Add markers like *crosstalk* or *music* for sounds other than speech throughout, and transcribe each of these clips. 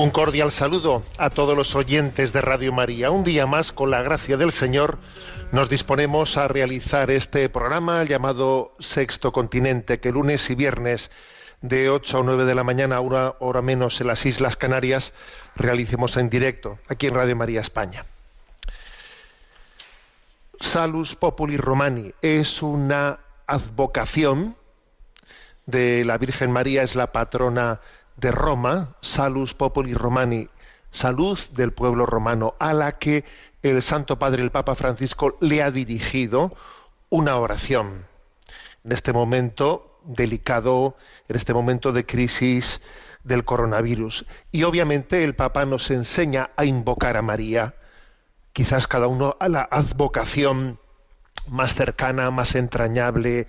Un cordial saludo a todos los oyentes de Radio María. Un día más, con la gracia del Señor, nos disponemos a realizar este programa llamado Sexto Continente, que lunes y viernes de 8 a 9 de la mañana, una hora menos en las Islas Canarias, realicemos en directo, aquí en Radio María España. Salus Populi Romani es una advocación de la Virgen María, es la patrona de Roma, Salus Populi Romani, salud del pueblo romano, a la que el Santo Padre, el Papa Francisco, le ha dirigido una oración. En este momento delicado, en este momento de crisis del coronavirus. Y obviamente el Papa nos enseña a invocar a María, quizás cada uno a la advocación más cercana, más entrañable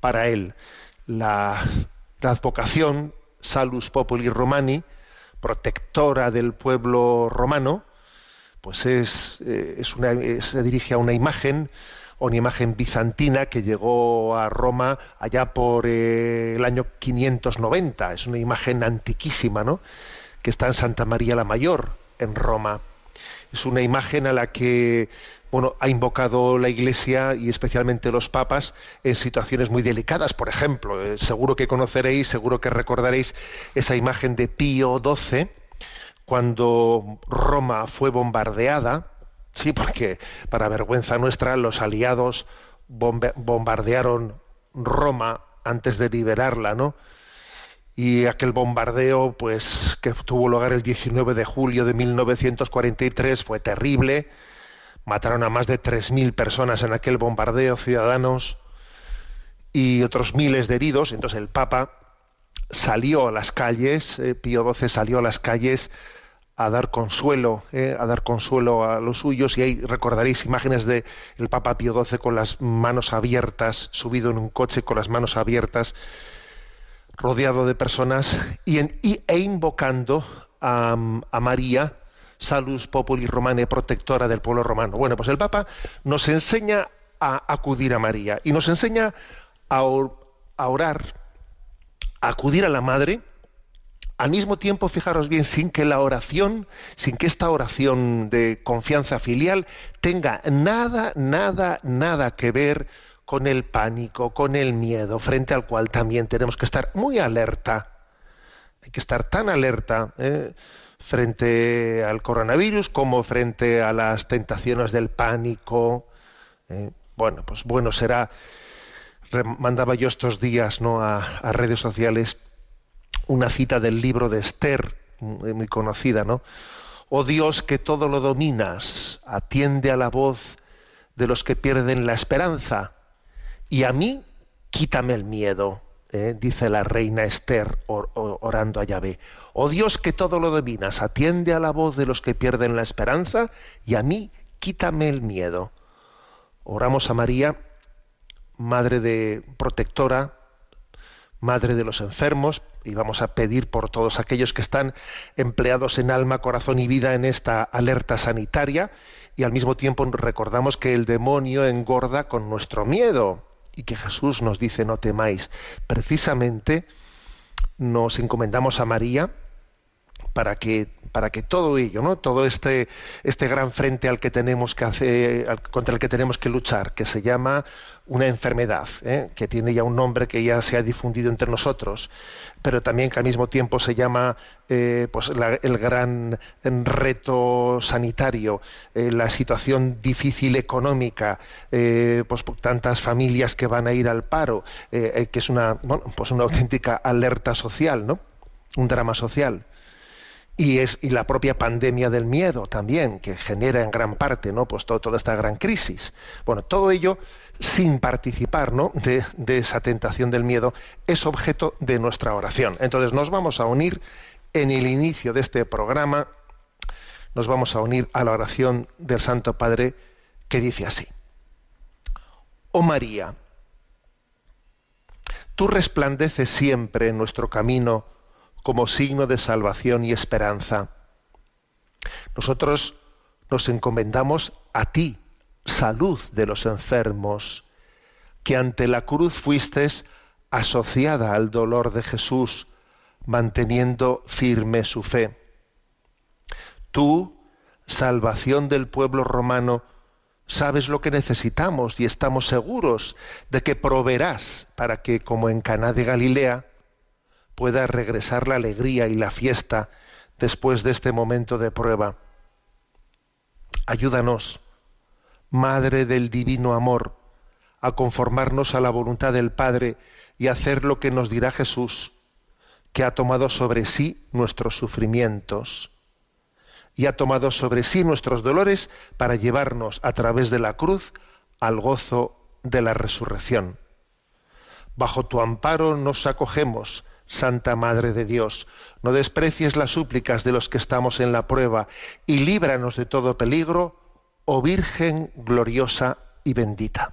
para él. La, la advocación Salus Populi Romani, protectora del pueblo romano, pues es, eh, es una, se dirige a una imagen, una imagen bizantina que llegó a Roma allá por eh, el año 590. Es una imagen antiquísima, ¿no? Que está en Santa María la Mayor, en Roma. Es una imagen a la que bueno, ha invocado la Iglesia y especialmente los papas en situaciones muy delicadas. Por ejemplo, eh, seguro que conoceréis, seguro que recordaréis esa imagen de Pío XII cuando Roma fue bombardeada. Sí, porque para vergüenza nuestra los aliados bombardearon Roma antes de liberarla, ¿no? Y aquel bombardeo pues que tuvo lugar el 19 de julio de 1943 fue terrible. Mataron a más de 3.000 personas en aquel bombardeo ciudadanos y otros miles de heridos. Entonces el Papa salió a las calles eh, Pío XII salió a las calles a dar consuelo eh, a dar consuelo a los suyos. Y ahí recordaréis imágenes de el Papa Pío XII con las manos abiertas subido en un coche con las manos abiertas rodeado de personas y, e invocando a, a María, Salus Populi Romane, protectora del pueblo romano. Bueno, pues el Papa nos enseña a acudir a María y nos enseña a, or- a orar, a acudir a la Madre, al mismo tiempo, fijaros bien, sin que la oración, sin que esta oración de confianza filial tenga nada, nada, nada que ver con el pánico, con el miedo, frente al cual también tenemos que estar muy alerta. Hay que estar tan alerta ¿eh? frente al coronavirus como frente a las tentaciones del pánico. ¿eh? Bueno, pues bueno será. Mandaba yo estos días ¿no? a, redes sociales una cita del libro de Esther, muy conocida, ¿no? Oh Dios que todo lo dominas, atiende a la voz de los que pierden la esperanza, y a mí quítame el miedo, ¿eh? dice la reina Esther or- or- orando a Yahvé. Oh Dios que todo lo dominas, atiende a la voz de los que pierden la esperanza, y a mí quítame el miedo. Oramos a María, Madre de protectora, Madre de los enfermos, y vamos a pedir por todos aquellos que están empleados en alma, corazón y vida en esta alerta sanitaria, y al mismo tiempo recordamos que el demonio engorda con nuestro miedo, y que Jesús nos dice no temáis. Precisamente nos encomendamos a María para que para que todo ello, ¿no? Todo este este gran frente al que tenemos que hacer, contra el que tenemos que luchar, que se llama una enfermedad, ¿eh? que tiene ya un nombre que ya se ha difundido entre nosotros, pero también que al mismo tiempo se llama eh, pues la- el gran reto sanitario, eh, la situación difícil económica, pues tantas familias que van a ir al paro, que es una bueno, pues una auténtica alerta social, ¿no? Un drama social y es y la propia pandemia del miedo también que genera en gran parte no pues toda esta gran crisis bueno todo ello sin participar ¿no? de, esa tentación del miedo es objeto de nuestra oración entonces nos vamos a unir en el inicio de este programa nos vamos a unir a la oración del Santo Padre que dice así oh María tú resplandeces siempre en nuestro camino como signo de salvación y esperanza. Nosotros nos encomendamos a ti, salud de los enfermos, que ante la cruz fuiste asociada al dolor de Jesús, manteniendo firme su fe. Tú, salvación del pueblo romano, sabes lo que necesitamos y estamos seguros de que proveerás para que, como en Caná de Galilea, pueda regresar la alegría y la fiesta después de este momento de prueba. Ayúdanos, Madre del Divino Amor, a conformarnos a la voluntad del Padre y hacer lo que nos dirá Jesús, que ha tomado sobre sí nuestros sufrimientos y ha tomado sobre sí nuestros dolores para llevarnos a través de la cruz al gozo de la resurrección. Bajo tu amparo nos acogemos, Santa Madre de Dios. No desprecies las súplicas de los que estamos en la prueba y líbranos de todo peligro, oh Virgen gloriosa y bendita.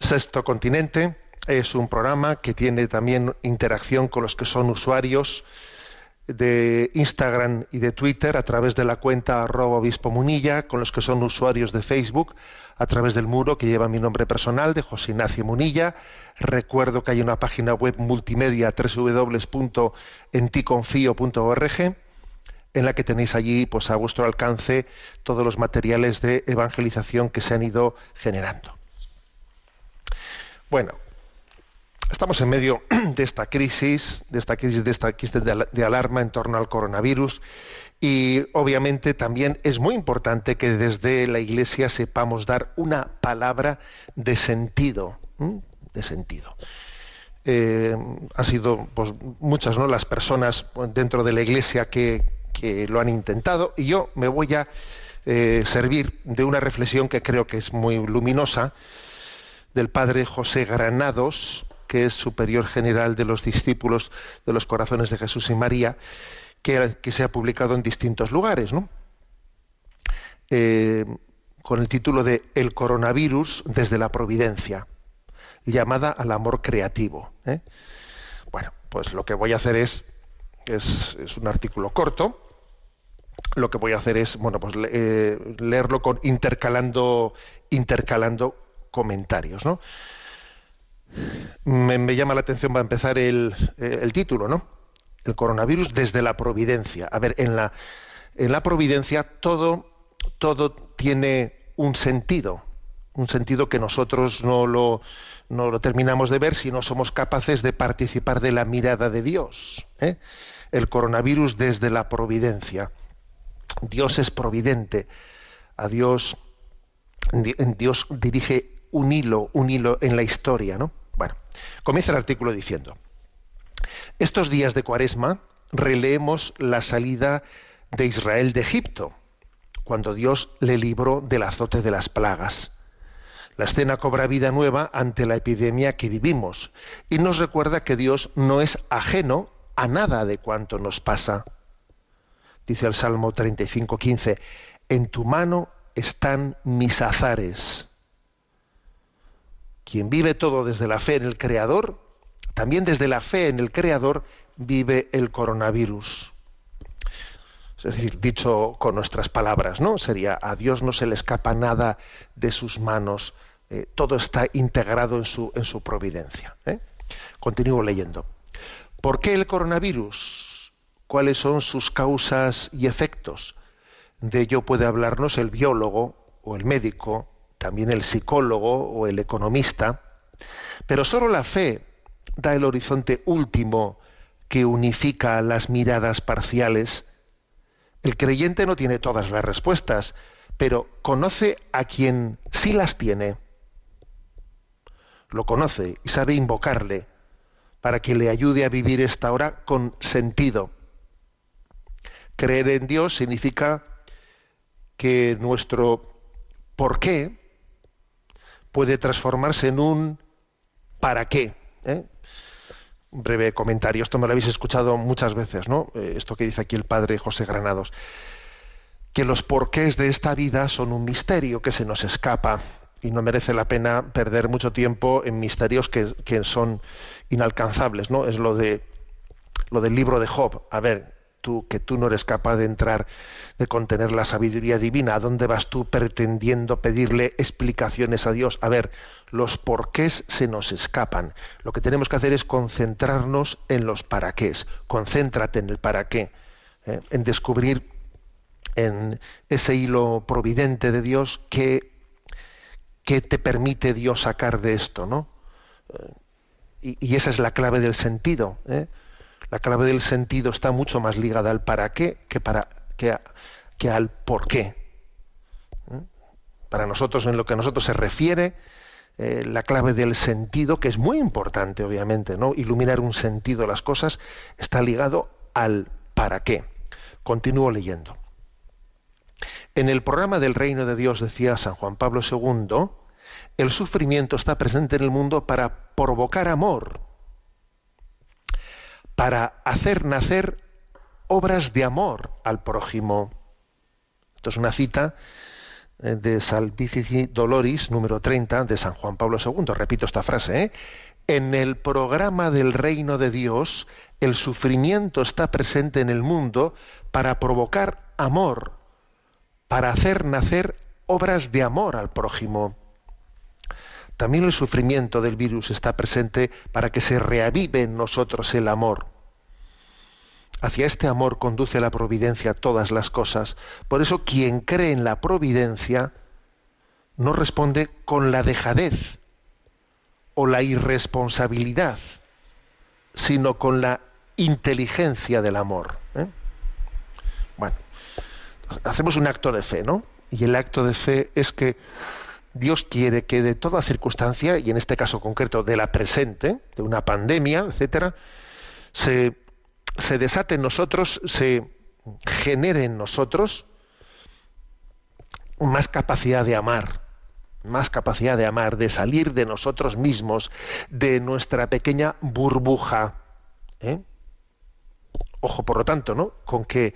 Sexto Continente es un programa que tiene también interacción con los que son usuarios de Instagram y de Twitter a través de la cuenta arroba obispo munilla, con los que son usuarios de Facebook a través del muro que lleva mi nombre personal de José Ignacio Munilla. Recuerdo que hay una página web multimedia www.enticonfio.org en la que tenéis allí pues a vuestro alcance todos los materiales de evangelización que se han ido generando. Bueno, estamos en medio *clears throat* de esta crisis, de esta crisis, de esta crisis de al- de alarma en torno al coronavirus y obviamente también es muy importante que desde la Iglesia sepamos dar una palabra de sentido, ¿m? de sentido. Eh, ha sido pues, muchas ¿no? las personas pues, dentro de la Iglesia que, que lo han intentado y yo me voy a eh, servir de una reflexión que creo que es muy luminosa del padre José Granados, que es superior general de los discípulos de los corazones de Jesús y María, que, se ha publicado en distintos lugares, ¿no? Eh, con el título de El coronavirus desde la providencia, llamada al amor creativo. ¿eh? Bueno, pues lo que voy a hacer es, es un artículo corto, lo que voy a hacer es bueno pues eh, leerlo con intercalando intercalando comentarios no me, llama la atención va a empezar el, eh, el título no el coronavirus desde la providencia. A ver en la en la providencia todo todo tiene un sentido un sentido que nosotros no lo no lo terminamos de ver si no somos capaces de participar de la mirada de Dios ¿eh? el coronavirus desde la providencia Dios es providente. A Dios, Di- Dios dirige un hilo, un hilo en la historia, ¿no? Bueno, comienza el artículo diciendo: Estos días de Cuaresma releemos la salida de Israel de Egipto, cuando Dios le libró del azote de las plagas. La escena cobra vida nueva ante la epidemia que vivimos y nos recuerda que Dios no es ajeno a nada de cuanto nos pasa dice el Salmo 35, 15, en tu mano están mis azares. Quien vive todo desde la fe en el Creador, también desde la fe en el Creador vive el coronavirus. Es decir, dicho con nuestras palabras, ¿no? Sería, a Dios no se le escapa nada de sus manos, eh, todo está integrado en su, en su providencia. ¿eh? Continúo leyendo. ¿Por qué el coronavirus? Cuáles son sus causas y efectos. De ello puede hablarnos el biólogo o el médico, también el psicólogo o el economista, pero solo la fe da el horizonte último que unifica las miradas parciales. El creyente no tiene todas las respuestas, pero conoce a quien sí las tiene. Lo conoce y sabe invocarle para que le ayude a vivir esta hora con sentido. Creer en Dios significa que nuestro por qué puede transformarse en un para qué. ¿eh? Un breve comentario, esto me lo habéis escuchado muchas veces, ¿no? Eh, esto que dice aquí el padre José Granados, que los porqués de esta vida son un misterio que se nos escapa y no merece la pena perder mucho tiempo en misterios que, que son inalcanzables, ¿no? Es lo de lo del libro de Job. A ver, tú que tú no eres capaz de entrar, de contener la sabiduría divina, ¿a dónde vas tú pretendiendo pedirle explicaciones a Dios? A ver, los porqués se nos escapan. Lo que tenemos que hacer es concentrarnos en los para qué. Concéntrate en el para qué, ¿eh? en descubrir en ese hilo providente de Dios que, que te permite Dios sacar de esto, ¿no? Eh, y, y, esa es la clave del sentido. ¿eh? La clave del sentido está mucho más ligada al para qué que, al por qué. ¿eh? Para nosotros, en lo que a nosotros se refiere, eh, la clave del sentido, que es muy importante, obviamente, ¿no? Iluminar un sentido de las cosas, está ligado al para qué. Continúo leyendo. En el programa del reino de Dios, decía San Juan Pablo II, el sufrimiento está presente en el mundo para provocar amor, para hacer nacer obras de amor al prójimo. Esto es una cita eh, de Salvifici Doloris, número 30, de San Juan Pablo II. Repito esta frase. ¿eh? En el programa del reino de Dios, el sufrimiento está presente en el mundo para provocar amor, para hacer nacer obras de amor al prójimo. También el sufrimiento del virus está presente para que se reavive en nosotros el amor. Hacia este amor conduce la providencia todas las cosas. Por eso quien cree en la providencia no responde con la dejadez o la irresponsabilidad, sino con la inteligencia del amor. ¿eh? Bueno, hacemos un acto de fe, ¿no? Y el acto de fe es que Dios quiere que de toda circunstancia, y en este caso concreto de la presente, de una pandemia, etcétera, se, desate en nosotros, se genere en nosotros más capacidad de amar, más capacidad de amar, de salir de nosotros mismos, de nuestra pequeña burbuja. ¿eh? Ojo, por lo tanto, ¿no? Con que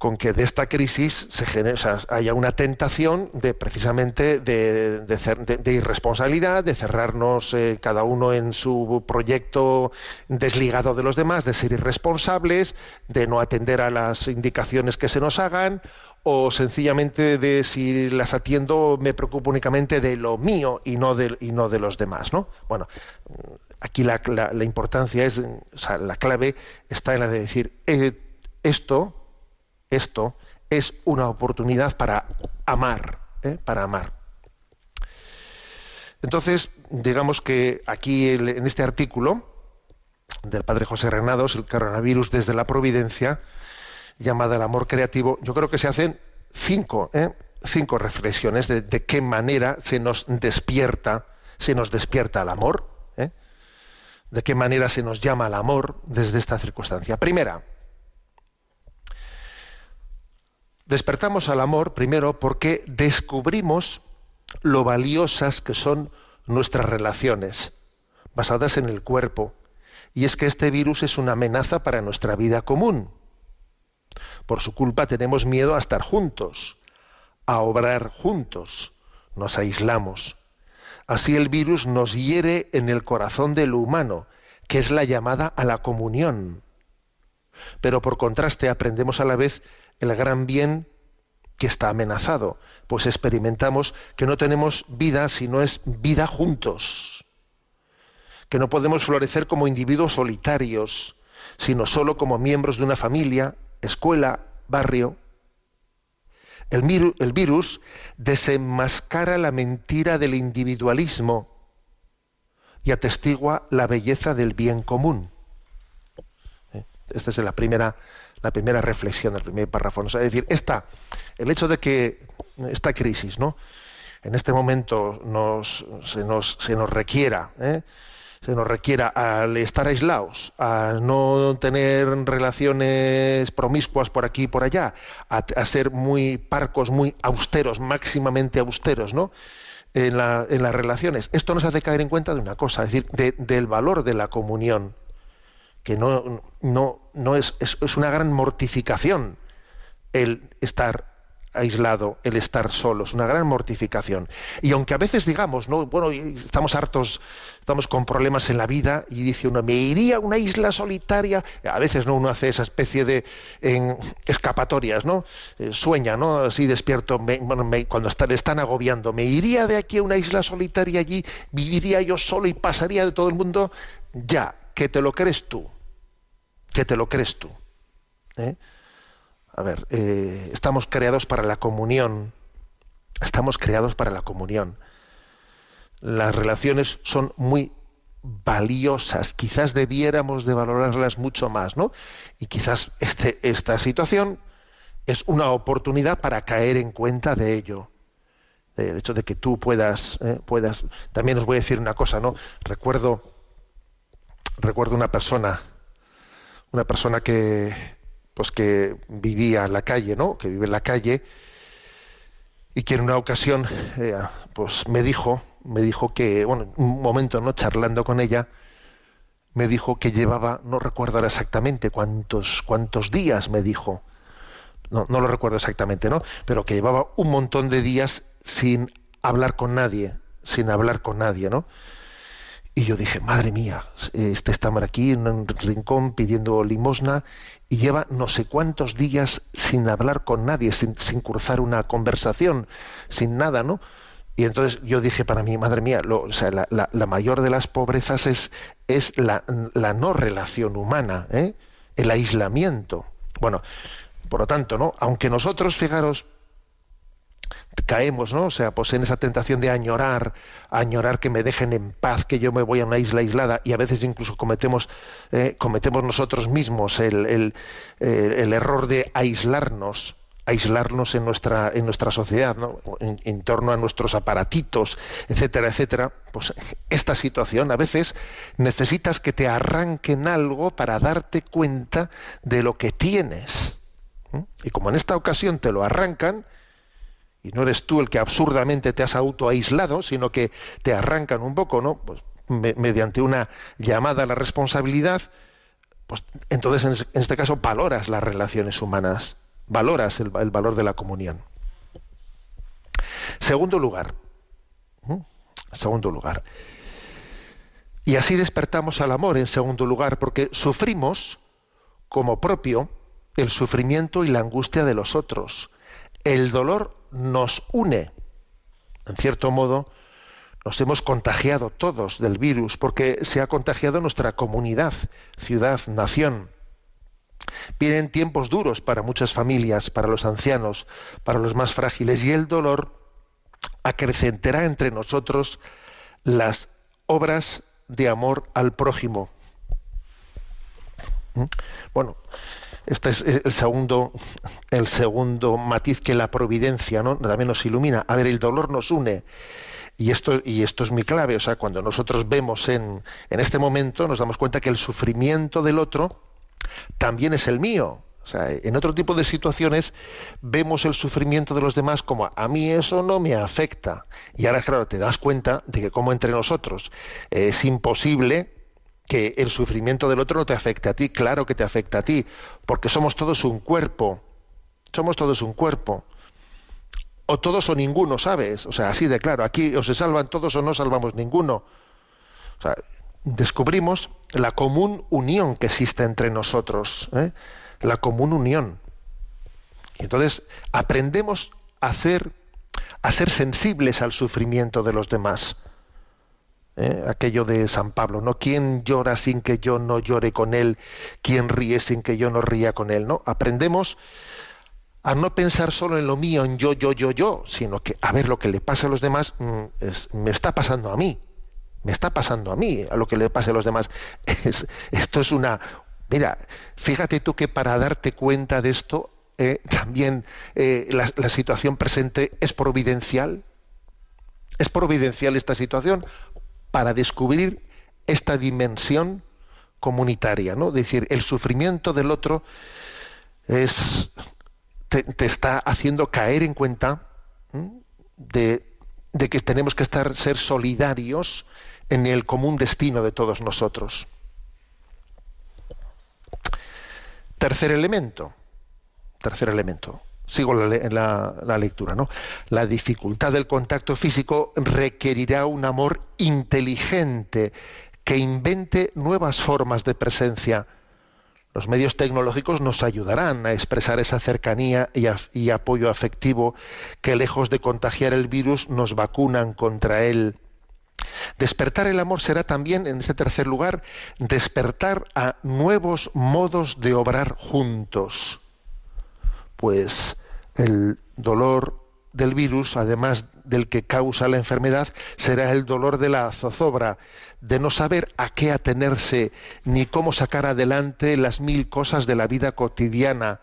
con que de esta crisis se genere, o sea, haya una tentación de precisamente de, de, de, de irresponsabilidad, de cerrarnos eh, cada uno en su proyecto desligado de los demás, de ser irresponsables, de no atender a las indicaciones que se nos hagan, o sencillamente de si las atiendo me preocupo únicamente de lo mío y no de, y no de los demás, ¿no? Bueno, aquí la, la, la importancia es, o sea, la clave está en la de decir eh, esto esto es una oportunidad para amar, ¿eh? para amar. Entonces, digamos que aquí en este artículo del padre José Renados, el coronavirus desde la providencia, llamada el amor creativo, yo creo que se hacen cinco, ¿eh? cinco reflexiones de, qué manera se nos despierta, se nos despierta el amor, ¿eh? de qué manera se nos llama al amor desde esta circunstancia. Primera, Despertamos al amor primero porque descubrimos lo valiosas que son nuestras relaciones, basadas en el cuerpo. Y es que este virus es una amenaza para nuestra vida común. Por su culpa tenemos miedo a estar juntos, a obrar juntos, nos aislamos. Así el virus nos hiere en el corazón de lo humano, que es la llamada a la comunión. Pero por contraste aprendemos a la vez el gran bien que está amenazado, pues experimentamos que no tenemos vida si no es vida juntos, que no podemos florecer como individuos solitarios, sino solo como miembros de una familia, escuela, barrio. El, el virus desenmascara la mentira del individualismo y atestigua la belleza del bien común. ¿Eh? Esta es la primera, la primera reflexión del primer párrafo. ¿no? Es decir, esta, el hecho de que esta crisis, ¿no? en este momento nos, se, nos, se nos requiera, ¿eh? se nos requiera al estar aislados, a no tener relaciones promiscuas por aquí y por allá, a, ser muy parcos, muy austeros, máximamente austeros, ¿no? En, la- en las relaciones. Esto nos hace caer en cuenta de una cosa, es decir, de- del valor de la comunión, que no, no, no es, es, es una gran mortificación el estar aislado, el estar solo, es una gran mortificación. Y aunque a veces digamos, no, bueno, estamos hartos, estamos con problemas en la vida y dice uno, me iría a una isla solitaria, a veces no uno hace esa especie de en, escapatorias, ¿no? Eh, sueña, ¿no? Así despierto, me- bueno, me- cuando está- le están agobiando, me iría de aquí a una isla solitaria allí, viviría yo solo y pasaría de todo el mundo, ya, que te lo crees tú, que te lo crees tú. ¿eh? A ver, eh, estamos creados para la comunión. Estamos creados para la comunión. Las relaciones son muy valiosas. Quizás debiéramos de valorarlas mucho más, ¿no? Y quizás este, esta situación es una oportunidad para caer en cuenta de ello. El hecho de que tú puedas, eh, puedas. También os voy a decir una cosa, ¿no? Recuerdo, recuerdo una persona, una persona que, pues que vivía en la calle, ¿no? Que vive en la calle y que en una ocasión, eh, pues me dijo, me dijo que, bueno, un momento, ¿no? Charlando con ella, me dijo que llevaba, no recuerdo ahora exactamente cuántos, cuántos días me dijo, no, no lo recuerdo exactamente, ¿no? Pero que llevaba un montón de días sin hablar con nadie, sin hablar con nadie, ¿no? Y yo dije, madre mía, este está aquí en un rincón pidiendo limosna y lleva no sé cuántos días sin hablar con nadie, sin, sin cruzar una conversación, sin nada, ¿no? Y entonces yo dije para mí, madre mía, lo- sea, la mayor de las pobrezas es, es la, la no relación humana, ¿eh? el aislamiento. Bueno, por lo tanto, ¿no? Aunque nosotros, fijaros, caemos, ¿no? O sea, pues en esa tentación de añorar, añorar que me dejen en paz, que yo me voy a una isla aislada y a veces incluso cometemos, eh, cometemos nosotros mismos el, el, error de aislarnos, aislarnos en nuestra, en nuestra sociedad, ¿no? en, torno a nuestros aparatitos, etcétera, etcétera. Pues esta situación a veces necesitas que te arranquen algo para darte cuenta de lo que tienes. Y como en esta ocasión te lo arrancan, y no eres tú el que absurdamente te has autoaislado, sino que te arrancan un poco, ¿no? Pues me- mediante una llamada a la responsabilidad, pues entonces en, es- en este caso valoras las relaciones humanas, valoras el, valor de la comunión. Segundo lugar, ¿m? segundo lugar. Y así despertamos al amor en segundo lugar, porque sufrimos como propio el sufrimiento y la angustia de los otros. El dolor nos une. En cierto modo, nos hemos contagiado todos del virus porque se ha contagiado nuestra comunidad, ciudad, nación. Vienen tiempos duros para muchas familias, para los ancianos, para los más frágiles, y el dolor acrecentará entre nosotros las obras de amor al prójimo. ¿Mm? Bueno, este es el segundo, el segundo matiz que la providencia ¿no? también nos ilumina. A ver, el dolor nos une. Y esto, y esto es muy clave. O sea, cuando nosotros vemos en, en este momento, nos damos cuenta que el sufrimiento del otro también es el mío. O sea, en otro tipo de situaciones vemos el sufrimiento de los demás como a mí eso no me afecta. Y ahora, claro, te das cuenta de que como entre nosotros es imposible que el sufrimiento del otro no te afecte a ti. Claro que te afecta a ti, porque somos todos un cuerpo. Somos todos un cuerpo. O todos o ninguno, ¿sabes? O sea, así de claro. Aquí o se salvan todos o no salvamos ninguno. Descubrimos la común unión que existe entre nosotros. ¿eh? La común unión. Y entonces aprendemos a a ser sensibles al sufrimiento de los demás. ¿Eh? aquello de San Pablo, ¿no? ¿Quién llora sin que yo no llore con él? ¿Quién ríe sin que yo no ría con él? ¿no? Aprendemos a no pensar solo en lo mío, en yo, yo, yo, yo, sino que a ver lo que le pasa a los demás mm, es- me está pasando a mí, me está pasando a mí, a lo que le pase a los demás. *laughs* Es- esto es una... Mira, fíjate tú que para darte cuenta de esto, eh, también eh, la situación presente es providencial. Es providencial esta situación para descubrir esta dimensión comunitaria, ¿no? Es decir, el sufrimiento del otro es te, te está haciendo caer en cuenta de, de que tenemos que estar ser solidarios en el común destino de todos nosotros. Tercer elemento. Tercer elemento. Sigo la, le- la- la lectura, ¿no? La dificultad del contacto físico requerirá un amor inteligente que invente nuevas formas de presencia. Los medios tecnológicos nos ayudarán a expresar esa cercanía y, y apoyo afectivo que lejos de contagiar el virus nos vacunan contra él. Despertar el amor será también, en este tercer lugar, despertar a nuevos modos de obrar juntos. Pues el dolor del virus, además del que causa la enfermedad, será el dolor de la zozobra, de no saber a qué atenerse ni cómo sacar adelante las mil cosas de la vida cotidiana.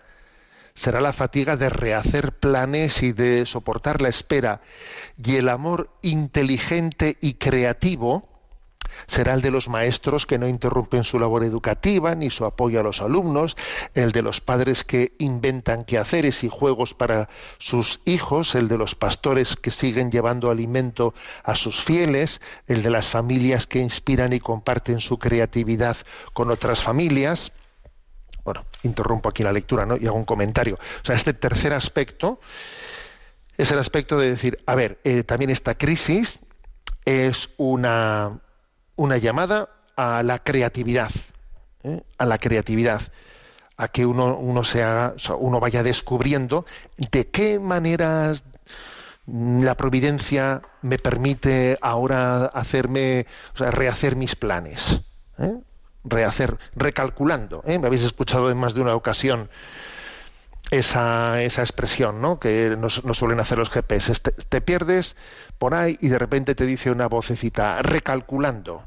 Será la fatiga de rehacer planes y de soportar la espera. Y el amor inteligente y creativo será el de los maestros que no interrumpen su labor educativa ni su apoyo a los alumnos, el de los padres que inventan quehaceres y juegos para sus hijos, el de los pastores que siguen llevando alimento a sus fieles, el de las familias que inspiran y comparten su creatividad con otras familias. Bueno, interrumpo aquí la lectura ¿no? y hago un comentario. O sea, este tercer aspecto es el aspecto de decir, a ver, eh, también esta crisis es una, una llamada a la creatividad, ¿eh? a la creatividad, a que uno, uno, se haga, o sea, uno vaya descubriendo de qué maneras la providencia me permite ahora hacerme, o sea, rehacer mis planes. ¿eh? rehacer, recalculando. ¿eh? Me habéis escuchado en más de una ocasión esa, esa expresión ¿no? que nos, nos suelen hacer los GPS. Te, pierdes por ahí y de repente te dice una vocecita, recalculando.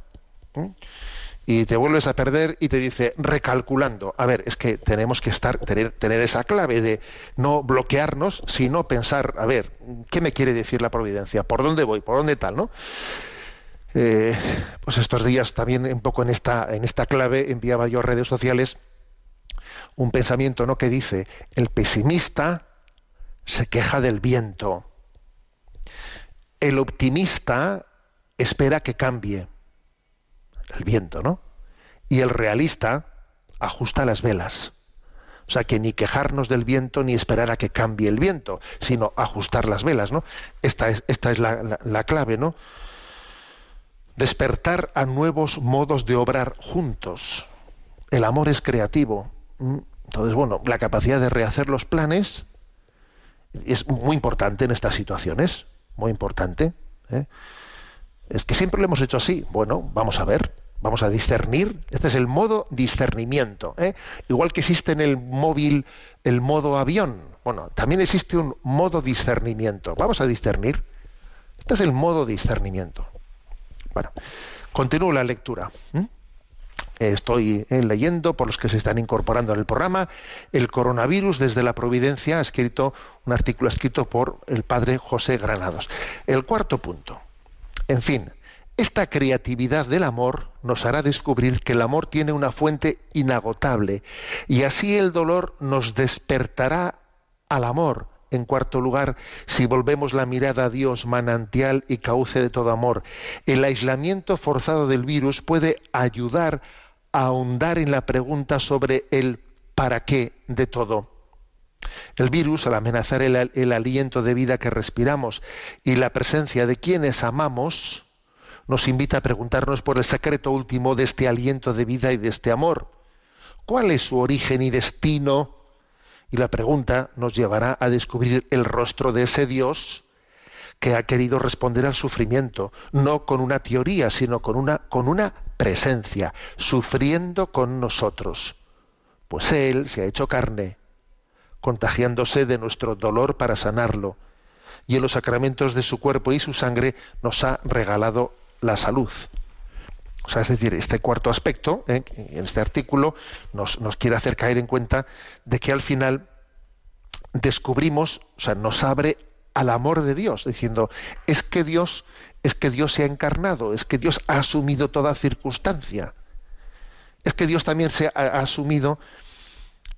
Y te vuelves a perder y te dice, recalculando. A ver, es que tenemos que estar, tener, tener esa clave de no bloquearnos, sino pensar, a ver, ¿qué me quiere decir la providencia? ¿Por dónde voy? ¿Por dónde tal? ¿no? Eh, pues estos días también un poco en esta, en esta clave enviaba yo redes sociales un pensamiento ¿no? que dice el pesimista se queja del viento el optimista espera que cambie el viento ¿no? y el realista ajusta las velas o sea que ni quejarnos del viento ni esperar a que cambie el viento sino ajustar las velas ¿no? esta es, esta es la, la, la clave ¿no? despertar a nuevos modos de obrar juntos. El amor es creativo. Entonces, bueno, la capacidad de rehacer los planes es muy importante en estas situaciones, muy importante. ¿eh? Es que siempre lo hemos hecho así. Bueno, vamos a ver, vamos a discernir. Este es el modo discernimiento. ¿eh? Igual que existe en el móvil el modo avión, bueno, también existe un modo discernimiento. Vamos a discernir. Este es el modo discernimiento. Bueno, continúo la lectura. ¿Mm? Estoy eh, leyendo, por los que se están incorporando en el programa, el coronavirus desde la Providencia, ha escrito un artículo escrito por el padre José Granados. El cuarto punto. En fin, esta creatividad del amor nos hará descubrir que el amor tiene una fuente inagotable y así el dolor nos despertará al amor, en cuarto lugar, si volvemos la mirada a Dios, manantial y cauce de todo amor, el aislamiento forzado del virus puede ayudar a ahondar en la pregunta sobre el para qué de todo. El virus, al amenazar el, el aliento de vida que respiramos y la presencia de quienes amamos, nos invita a preguntarnos por el secreto último de este aliento de vida y de este amor. ¿Cuál es su origen y destino? Y la pregunta nos llevará a descubrir el rostro de ese Dios que ha querido responder al sufrimiento, no con una teoría, sino con una, con una presencia, sufriendo con nosotros. Pues Él se ha hecho carne, contagiándose de nuestro dolor para sanarlo, y en los sacramentos de su cuerpo y su sangre nos ha regalado la salud. O sea, es decir, este cuarto aspecto, ¿eh? en este artículo, nos, quiere hacer caer en cuenta de que al final descubrimos, o sea, nos abre al amor de Dios, diciendo, es que Dios, es que Dios se ha encarnado, es que Dios ha asumido toda circunstancia. Es que Dios también se ha, ha asumido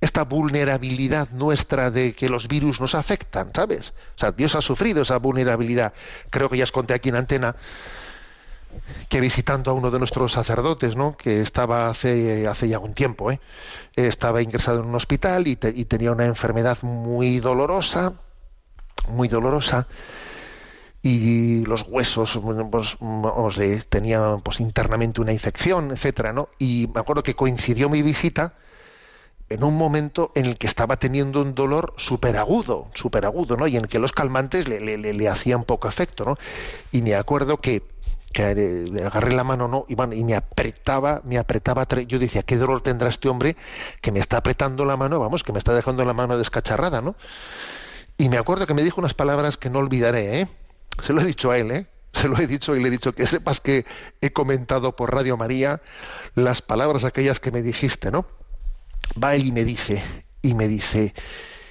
esta vulnerabilidad nuestra de que los virus nos afectan, ¿sabes? O sea, Dios ha sufrido esa vulnerabilidad. Creo que ya os conté aquí en antena que visitando a uno de nuestros sacerdotes, ¿no? que estaba hace, hace ya un tiempo, ¿eh? estaba ingresado en un hospital y, te, y, tenía una enfermedad muy dolorosa, muy dolorosa, y los huesos pues, tenían pues, internamente una infección, etcétera, ¿no? Y me acuerdo que coincidió mi visita en un momento en el que estaba teniendo un dolor súper agudo, súper agudo, ¿no? Y en que los calmantes le, le hacían poco efecto, ¿no? Y me acuerdo que que le agarré la mano no y, bueno, y me apretaba me apretaba yo decía qué dolor tendrá este hombre que me está apretando la mano vamos que me está dejando la mano descacharrada no y me acuerdo que me dijo unas palabras que no olvidaré ¿eh? se lo he dicho a él ¿eh? se lo he dicho y le he dicho que sepas que he comentado por Radio María las palabras aquellas que me dijiste no va él y me dice y me dice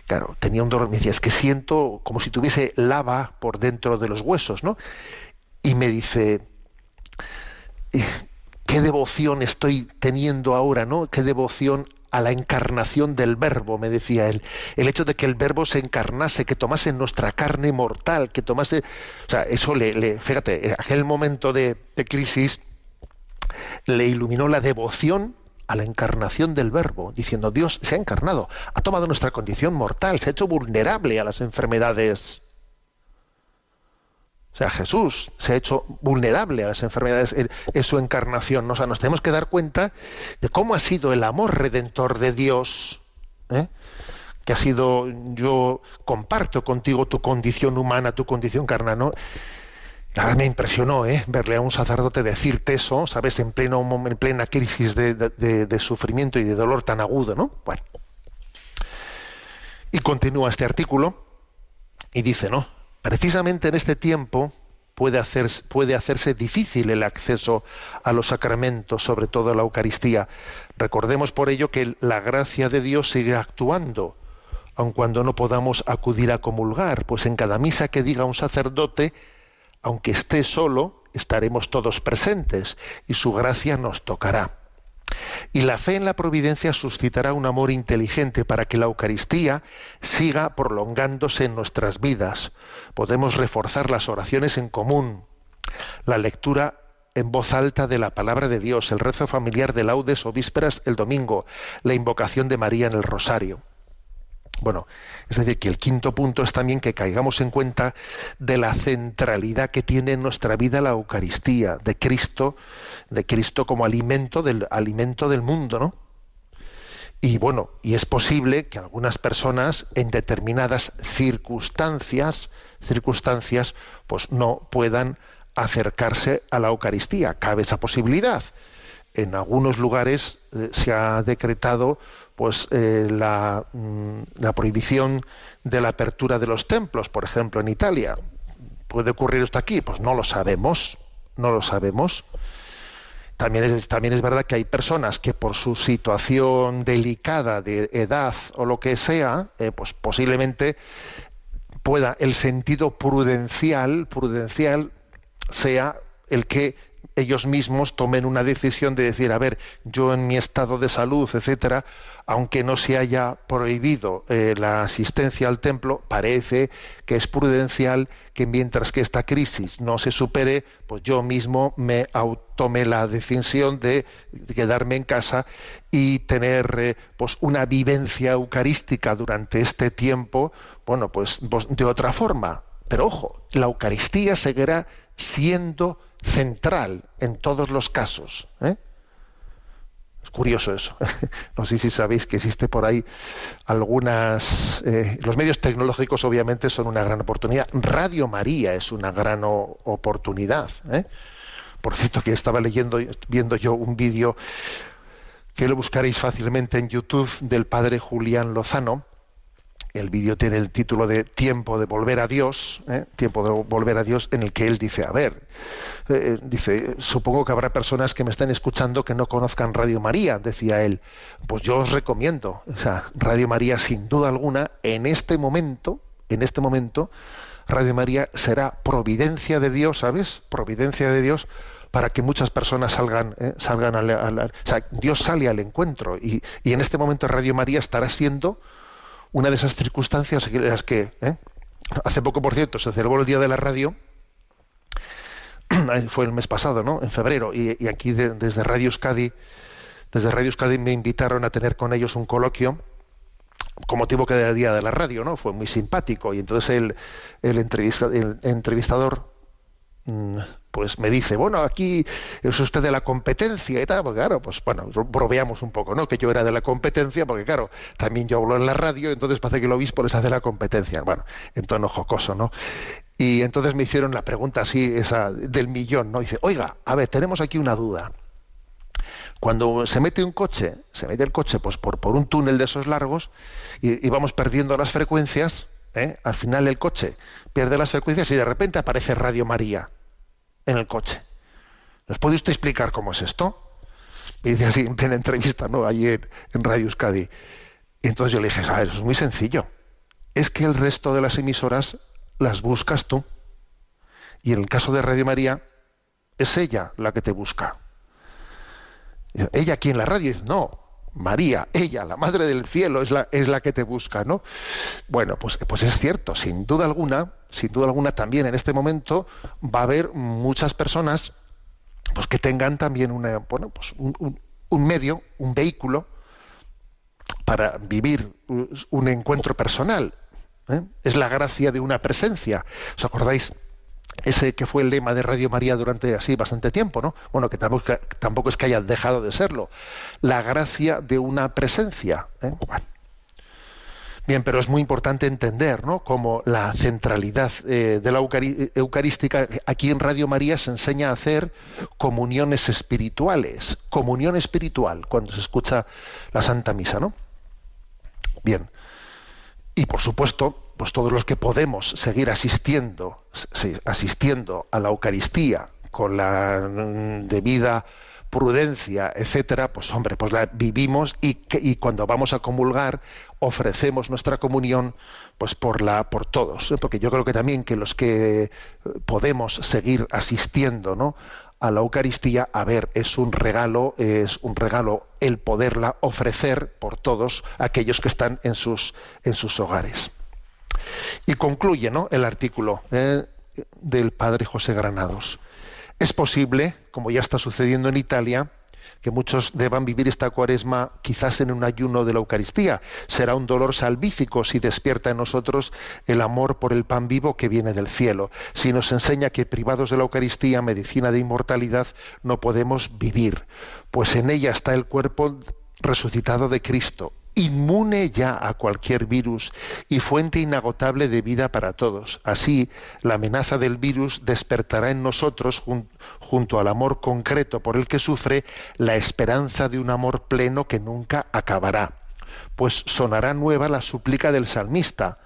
claro tenía un dolor me decía es que siento como si tuviese lava por dentro de los huesos no y me dice qué devoción estoy teniendo ahora, ¿no? Qué devoción a la encarnación del verbo, me decía él. El hecho de que el verbo se encarnase, que tomase nuestra carne mortal, que tomase... O sea, eso le... fíjate, aquel momento de, de crisis le iluminó la devoción a la encarnación del verbo, diciendo Dios se ha encarnado, ha tomado nuestra condición mortal, se ha hecho vulnerable a las enfermedades o sea, Jesús se ha hecho vulnerable a las enfermedades en, su encarnación. O sea, nos tenemos que dar cuenta de cómo ha sido el amor redentor de Dios. ¿eh? Que ha sido, yo comparto contigo tu condición humana, tu condición carnal. ¿no? me impresionó ¿eh? verle a un sacerdote decirte eso, ¿sabes? En, pleno, en plena crisis de sufrimiento y de dolor tan agudo, ¿no? Bueno. Y continúa este artículo y dice, ¿no? Precisamente en este tiempo puede, hacer, puede hacerse difícil el acceso a los sacramentos, sobre todo a la Eucaristía. Recordemos por ello que la gracia de Dios sigue actuando, aun cuando no podamos acudir a comulgar, pues en cada misa que diga un sacerdote, aunque esté solo, estaremos todos presentes y su gracia nos tocará. Y la fe en la providencia suscitará un amor inteligente para que la Eucaristía siga prolongándose en nuestras vidas. Podemos reforzar las oraciones en común, la lectura en voz alta de la palabra de Dios, el rezo familiar de laudes o vísperas el domingo, la invocación de María en el rosario. Bueno, es decir, que el quinto punto es también que caigamos en cuenta de la centralidad que tiene en nuestra vida la Eucaristía, de Cristo, de Cristo como alimento del alimento del mundo, ¿no? Y bueno, y es posible que algunas personas en determinadas circunstancias, circunstancias, pues no puedan acercarse a la Eucaristía. Cabe esa posibilidad. En algunos lugares eh, se ha decretado pues eh, la, mm, la, prohibición de la apertura de los templos, por ejemplo, en Italia. ¿Puede ocurrir esto aquí? Pues no lo sabemos, no lo sabemos. También es, también es verdad que hay personas que por su situación delicada de edad o lo que sea, eh, pues posiblemente pueda el sentido prudencial, prudencial sea el que ellos mismos tomen una decisión de decir, a ver, yo en mi estado de salud, etcétera, aunque no se haya prohibido eh, la asistencia al templo, parece que es prudencial que mientras que esta crisis no se supere, pues yo mismo me tome la decisión de quedarme en casa y tener eh, pues una vivencia eucarística durante este tiempo, bueno, pues, pues de otra forma. Pero ojo, la Eucaristía seguirá siendo central en todos los casos. ¿eh? Es curioso eso. *laughs* No sé si sabéis que existe por ahí algunas... eh, los medios tecnológicos obviamente son una gran oportunidad. Radio María es una gran oportunidad. ¿eh? Por cierto, que estaba leyendo, viendo yo un vídeo que lo buscaréis fácilmente en YouTube del padre Julián Lozano. El vídeo tiene el título de Tiempo de volver a Dios, ¿eh? Tiempo de volver a Dios, en el que él dice, a ver, eh, dice, supongo que habrá personas que me estén escuchando que no conozcan Radio María, decía él. Pues yo os recomiendo, o sea, Radio María sin duda alguna, en este momento, en este momento, Radio María será providencia de Dios, ¿sabes? Providencia de Dios para que muchas personas salgan, ¿eh? salgan al, al- al- o sea, Dios sale al encuentro y, y en este momento Radio María estará siendo una de esas circunstancias en las que ¿eh? hace poco, por cierto, se celebró el Día de la Radio, *clears throat* fue el mes pasado, ¿no? En febrero, y, aquí de- desde Radio Euskadi, desde Radio Euskadi me invitaron a tener con ellos un coloquio con motivo que era el Día de la Radio, ¿no? Fue muy simpático y entonces el, el entrevistador mm, pues me dice, bueno, aquí es usted de la competencia y tal, pues claro, pues bueno, bromeamos un poco, ¿no? Que yo era de la competencia, porque claro, también yo hablo en la radio, entonces parece que el obispo les hace la competencia, bueno, en tono jocoso, ¿no? Y entonces me hicieron la pregunta así, esa del millón, ¿no? Dice, oiga, a ver, tenemos aquí una duda. Cuando se mete un coche, se mete el coche pues por, por un túnel de esos largos y, y vamos perdiendo las frecuencias, ¿eh? al final el coche pierde las frecuencias y de repente aparece Radio María en el coche. ¿Nos puede usted explicar cómo es esto? Me dice así en plena entrevista, ¿no? Allí en, Radio Euskadi. Y entonces yo le dije, a ver, eso es muy sencillo. Es que el resto de las emisoras las buscas tú. Y en el caso de Radio María, es ella la que te busca. Ella aquí en la radio dice, no, María, ella, la Madre del Cielo, es la, es la que te busca, ¿no? Bueno, pues, pues es cierto, sin duda alguna, sin duda alguna también en este momento va a haber muchas personas pues que tengan también una, bueno, pues un, un- un medio, un vehículo para vivir un encuentro personal. ¿eh? Es la gracia de una presencia. ¿Os acordáis? Ese que fue el lema de Radio María durante así bastante tiempo, ¿no? Bueno, que tampoco, es que haya dejado de serlo. La gracia de una presencia. ¿eh? Bien, pero es muy importante entender, ¿no? Como la centralidad eh, de la eucari- eucarística, aquí en Radio María se enseña a hacer comuniones espirituales, comunión espiritual, cuando se escucha la Santa Misa, ¿no? Bien. Y por supuesto, pues todos los que podemos seguir asistiendo, asistiendo a la Eucaristía con la mm, debida prudencia, etcétera, pues hombre, pues la vivimos y, cuando vamos a comulgar ofrecemos nuestra comunión pues por la por todos, ¿eh? porque yo creo que también que los que podemos seguir asistiendo, ¿no? a la Eucaristía, a ver, es un regalo, es un regalo el poderla ofrecer por todos aquellos que están en sus en sus hogares. Y concluye ¿no? el artículo eh, del padre José Granados. Es posible, como ya está sucediendo en Italia, que muchos deban vivir esta cuaresma quizás en un ayuno de la Eucaristía. Será un dolor salvífico si despierta en nosotros el amor por el pan vivo que viene del cielo. Si nos enseña que privados de la Eucaristía, medicina de inmortalidad, no podemos vivir, pues en ella está el cuerpo resucitado de Cristo, inmune ya a cualquier virus y fuente inagotable de vida para todos. Así, la amenaza del virus despertará en nosotros, jun- junto al amor concreto por el que sufre, la esperanza de un amor pleno que nunca acabará. Pues sonará nueva la súplica del salmista.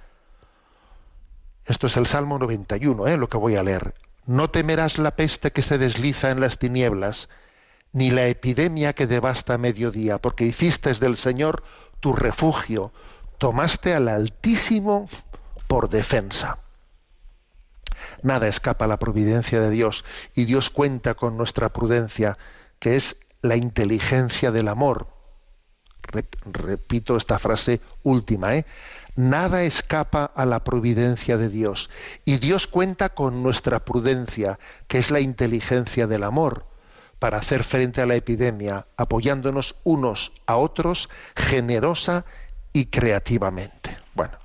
Esto es el Salmo 91, ¿eh? lo que voy a leer. No temerás la peste que se desliza en las tinieblas, ni la epidemia que devasta a mediodía, porque hiciste del Señor tu refugio, tomaste al Altísimo por defensa. Nada escapa a la providencia de Dios y Dios cuenta con nuestra prudencia, que es la inteligencia del amor. Re- repito esta frase última, ¿eh? Nada escapa a la providencia de Dios y Dios cuenta con nuestra prudencia, que es la inteligencia del amor para hacer frente a la epidemia, apoyándonos unos a otros generosa y creativamente. Bueno,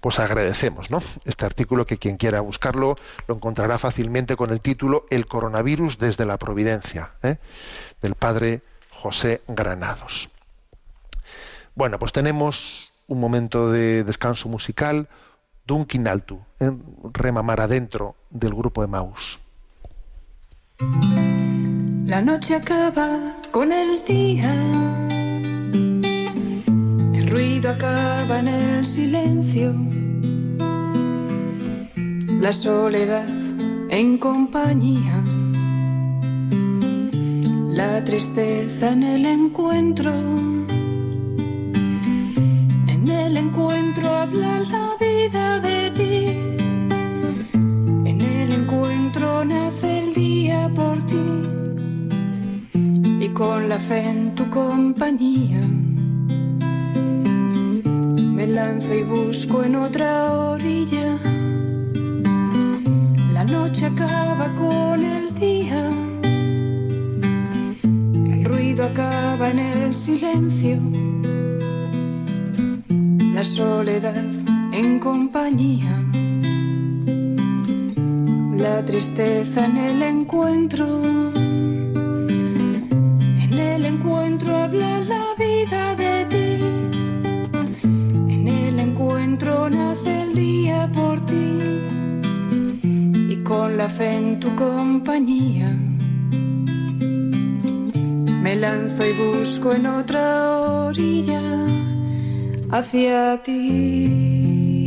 pues agradecemos, ¿no? Este artículo que quien quiera buscarlo lo encontrará fácilmente con el título El coronavirus desde la providencia, ¿eh? del padre José Granados. Bueno, pues tenemos un momento de descanso musical, Dunkin Altu, en remamar adentro del grupo de Maus. La noche acaba con el día. El ruido acaba en el silencio. La soledad en compañía. La tristeza en el encuentro. En el encuentro habla la vida de con la fe en tu compañía me lanzo y busco en otra orilla. La noche acaba con el día, el ruido acaba en el silencio, la soledad en compañía, la tristeza en el encuentro. La fe en tu compañía. Me lanzo y busco en otra orilla hacia ti.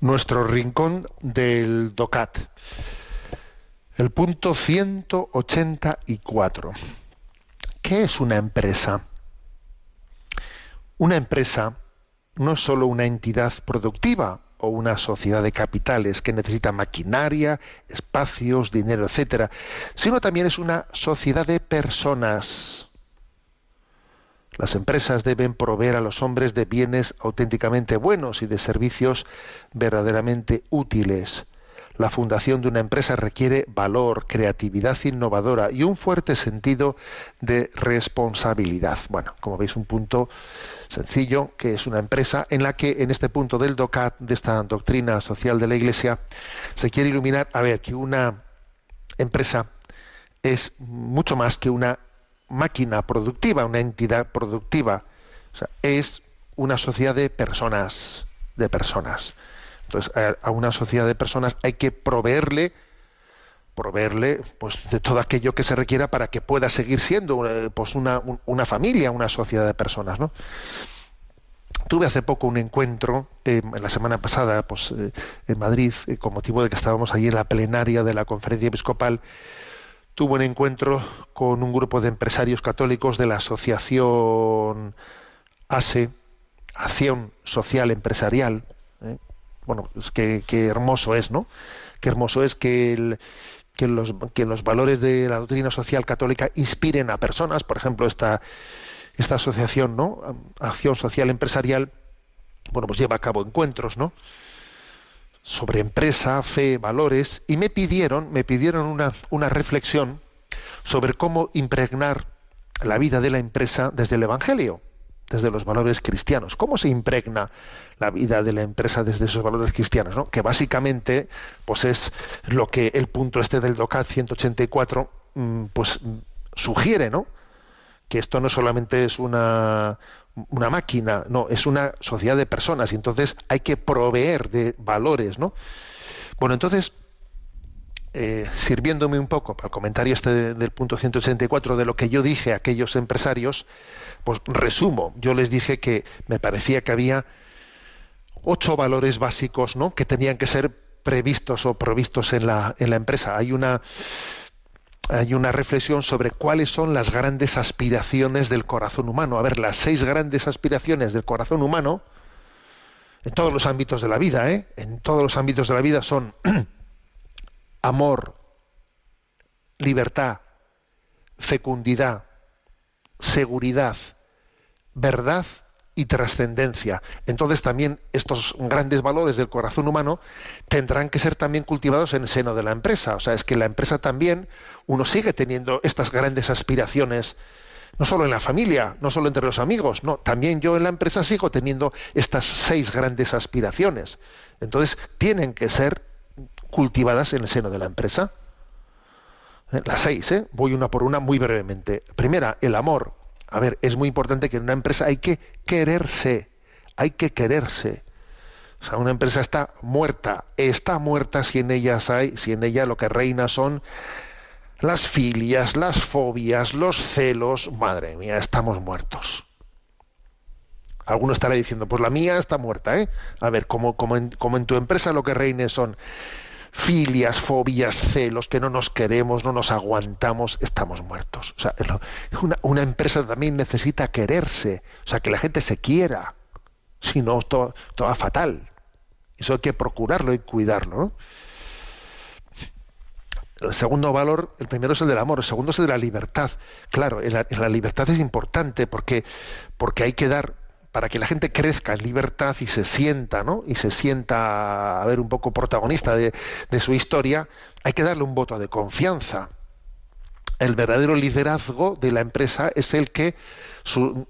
Nuestro rincón del DOCAT. El punto 184. ¿Qué es una empresa? Una empresa no es solo una entidad productiva o una sociedad de capitales que necesita maquinaria, espacios, dinero, etcétera, sino también es una sociedad de personas. Las empresas deben proveer a los hombres de bienes auténticamente buenos y de servicios verdaderamente útiles. La fundación de una empresa requiere valor, creatividad innovadora y un fuerte sentido de responsabilidad. Bueno, como veis, un punto sencillo, que es una empresa en la que en este punto del DOCAT, de esta doctrina social de la Iglesia, se quiere iluminar, a ver, que una empresa es mucho más que una máquina productiva, una entidad productiva. O sea, es una sociedad de personas, de personas. Entonces, a, una sociedad de personas hay que proveerle proveerle pues de todo aquello que se requiera para que pueda seguir siendo eh, pues una, un- una familia, una sociedad de personas, ¿no? Tuve hace poco un encuentro, eh, en la semana pasada, pues eh, en Madrid, eh, con motivo de que estábamos allí en la plenaria de la conferencia episcopal, tuve un encuentro con un grupo de empresarios católicos de la asociación ASE, Acción Social Empresarial. Bueno, es que, qué hermoso es, ¿no? Qué hermoso es que, los, valores de la doctrina social católica inspiren a personas. Por ejemplo, esta, asociación, ¿no? Acción Social Empresarial, bueno, pues lleva a cabo encuentros, ¿no? sobre empresa, fe, valores, y me pidieron, me pidieron una reflexión sobre cómo impregnar la vida de la empresa desde el Evangelio, desde los valores cristianos. ¿Cómo se impregna la vida de la empresa desde esos valores cristianos? ¿no? Que básicamente, pues es lo que el punto este del DOCAT 184, mm, pues sugiere, ¿no? que esto no solamente es una, una máquina, no, es una sociedad de personas y entonces hay que proveer de valores, ¿no? Bueno, entonces, eh, sirviéndome un poco para el comentario este de- del punto 184 de lo que yo dije a aquellos empresarios, pues resumo, yo les dije que me parecía que había ocho valores básicos, ¿no? que tenían que ser previstos o provistos en la, en la empresa. Hay una hay una reflexión sobre cuáles son las grandes aspiraciones del corazón humano. A ver, las seis grandes aspiraciones del corazón humano, en todos los ámbitos de la vida, ¿eh? en todos los ámbitos de la vida son *clears throat* amor, libertad, fecundidad, seguridad, verdad y trascendencia. Entonces también estos grandes valores del corazón humano tendrán que ser también cultivados en el seno de la empresa. O sea, es que la empresa también, uno sigue teniendo estas grandes aspiraciones, no solo en la familia, no solo entre los amigos, no, también yo en la empresa sigo teniendo estas seis grandes aspiraciones. Entonces tienen que ser cultivadas en el seno de la empresa. Eh, Las seis, ¿eh? voy una por una muy brevemente. Primera, el amor. A ver, es muy importante que en una empresa hay que quererse, hay que quererse. O sea, una empresa está muerta, está muerta si en ellas hay, si en ella lo que reina son las filias, las fobias, los celos. Madre mía, estamos muertos. Alguno estará diciendo, pues la mía está muerta, ¿eh? A ver, como, como, en, como en tu empresa lo que reine son filias, fobias, celos, que no nos queremos, no nos aguantamos, estamos muertos. O sea, una, empresa también necesita quererse, o sea, que la gente se quiera. Si no, todo, todo va fatal. Eso hay que procurarlo y cuidarlo. ¿no? El segundo valor, el primero es el del amor, el segundo es el de la libertad. Claro, la, la libertad es importante porque, porque hay que dar, para que la gente crezca en libertad y se sienta, ¿no? Y se sienta a ver un poco protagonista de, su historia, hay que darle un voto de confianza. El verdadero liderazgo de la empresa es el que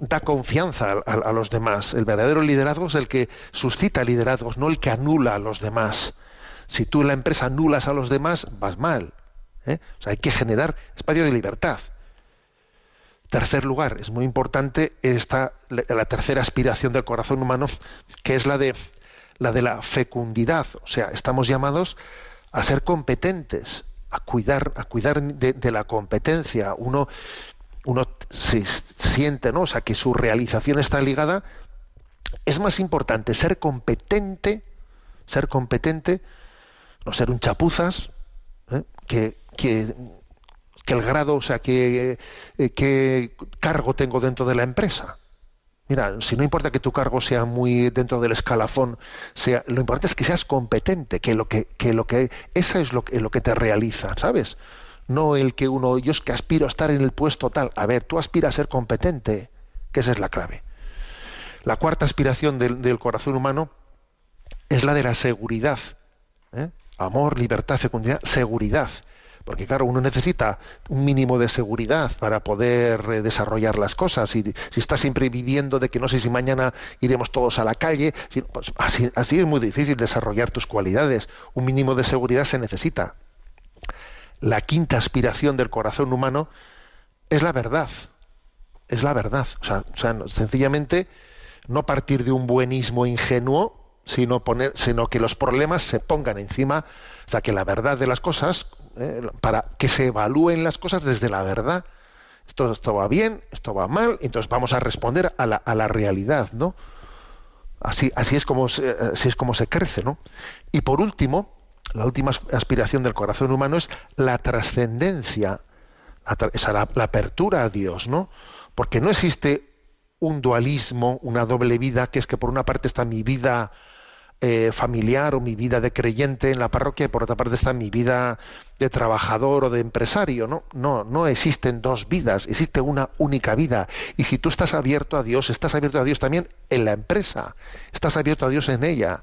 da confianza a, los demás. El verdadero liderazgo es el que suscita liderazgos, no el que anula a los demás. Si tú en la empresa anulas a los demás, vas mal. ¿eh? O sea, hay que generar espacio de libertad. Tercer lugar, es muy importante esta, la tercera aspiración del corazón humano, que es la de la de la fecundidad. O sea, estamos llamados a ser competentes, a cuidar, a cuidar de, la competencia. Uno, uno siente, ¿no? O sea, que su realización está ligada. Es más importante ser competente, ser competente, no ser un chapuzas, ¿eh? que, que el grado, o sea, que, eh, qué cargo tengo dentro de la empresa. Mira, si no importa que tu cargo sea muy dentro del escalafón, sea, lo importante es que seas competente, que lo que, que lo que, esa es lo que, lo que te realiza, ¿sabes? No el que uno, yo es que aspiro a estar en el puesto tal. A ver, tú aspiras a ser competente, que esa es la clave. La cuarta aspiración del, del corazón humano es la de la seguridad. ¿eh? Amor, libertad, fecundidad, seguridad. Porque claro, uno necesita un mínimo de seguridad para poder eh, desarrollar las cosas. Y si está siempre viviendo de que no sé si mañana iremos todos a la calle, pues así, es muy difícil desarrollar tus cualidades. Un mínimo de seguridad se necesita. La quinta aspiración del corazón humano es la verdad. Es la verdad. O sea, sencillamente no partir de un buenismo ingenuo, sino poner, sino que los problemas se pongan encima, o sea, que la verdad de las cosas, eh, para que se evalúen las cosas desde la verdad. Esto, va bien, esto va mal, entonces vamos a responder a la, a la realidad, ¿no? Así, así es como se, así es como se crece, ¿no? Y por último, la última as- aspiración del corazón humano es la trascendencia, la, la- la apertura a Dios, ¿no? Porque no existe un dualismo, una doble vida, que es que por una parte está mi vida eh, familiar o mi vida de creyente en la parroquia y por otra parte está mi vida de trabajador o de empresario, ¿no? No, no existen dos vidas, existe una única vida. Y si tú estás abierto a Dios, estás abierto a Dios también en la empresa, estás abierto a Dios en ella,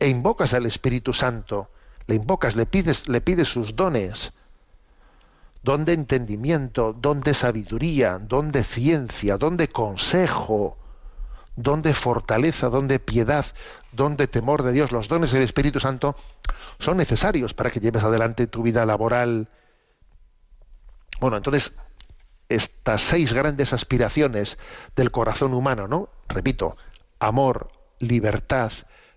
e invocas al Espíritu Santo, le invocas, le pides, le pides sus dones, don de entendimiento, don de sabiduría, don de ciencia, don de consejo, don de fortaleza, don de piedad, don de temor de Dios. Los dones del Espíritu Santo son necesarios para que lleves adelante tu vida laboral. Bueno, entonces, estas seis grandes aspiraciones del corazón humano, ¿no? Repito, amor, libertad,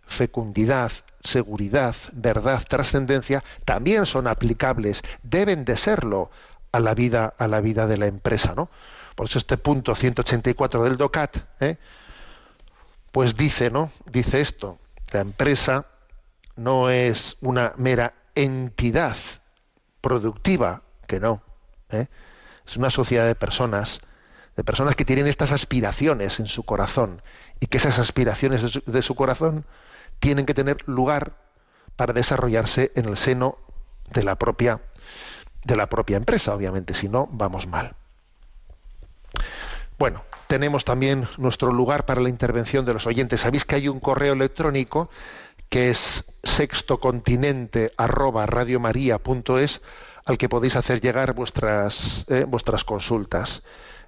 fecundidad, seguridad, verdad, trascendencia, también son aplicables, deben de serlo a la vida, a la vida de la empresa, ¿no? Por eso este punto 184 del DOCAT, ¿eh? Pues dice, ¿no? Dice esto, la empresa no es una mera entidad productiva, que no, ¿eh? es una sociedad de personas, de personas que tienen estas aspiraciones en su corazón y que esas aspiraciones de su, de su corazón tienen que tener lugar para desarrollarse en el seno de la propia de la propia empresa, obviamente, si no vamos mal. Bueno, tenemos también nuestro lugar para la intervención de los oyentes. Sabéis que hay un correo electrónico que es sextocontinente arroba radiomaria.es al que podéis hacer llegar vuestras, eh, vuestras consultas.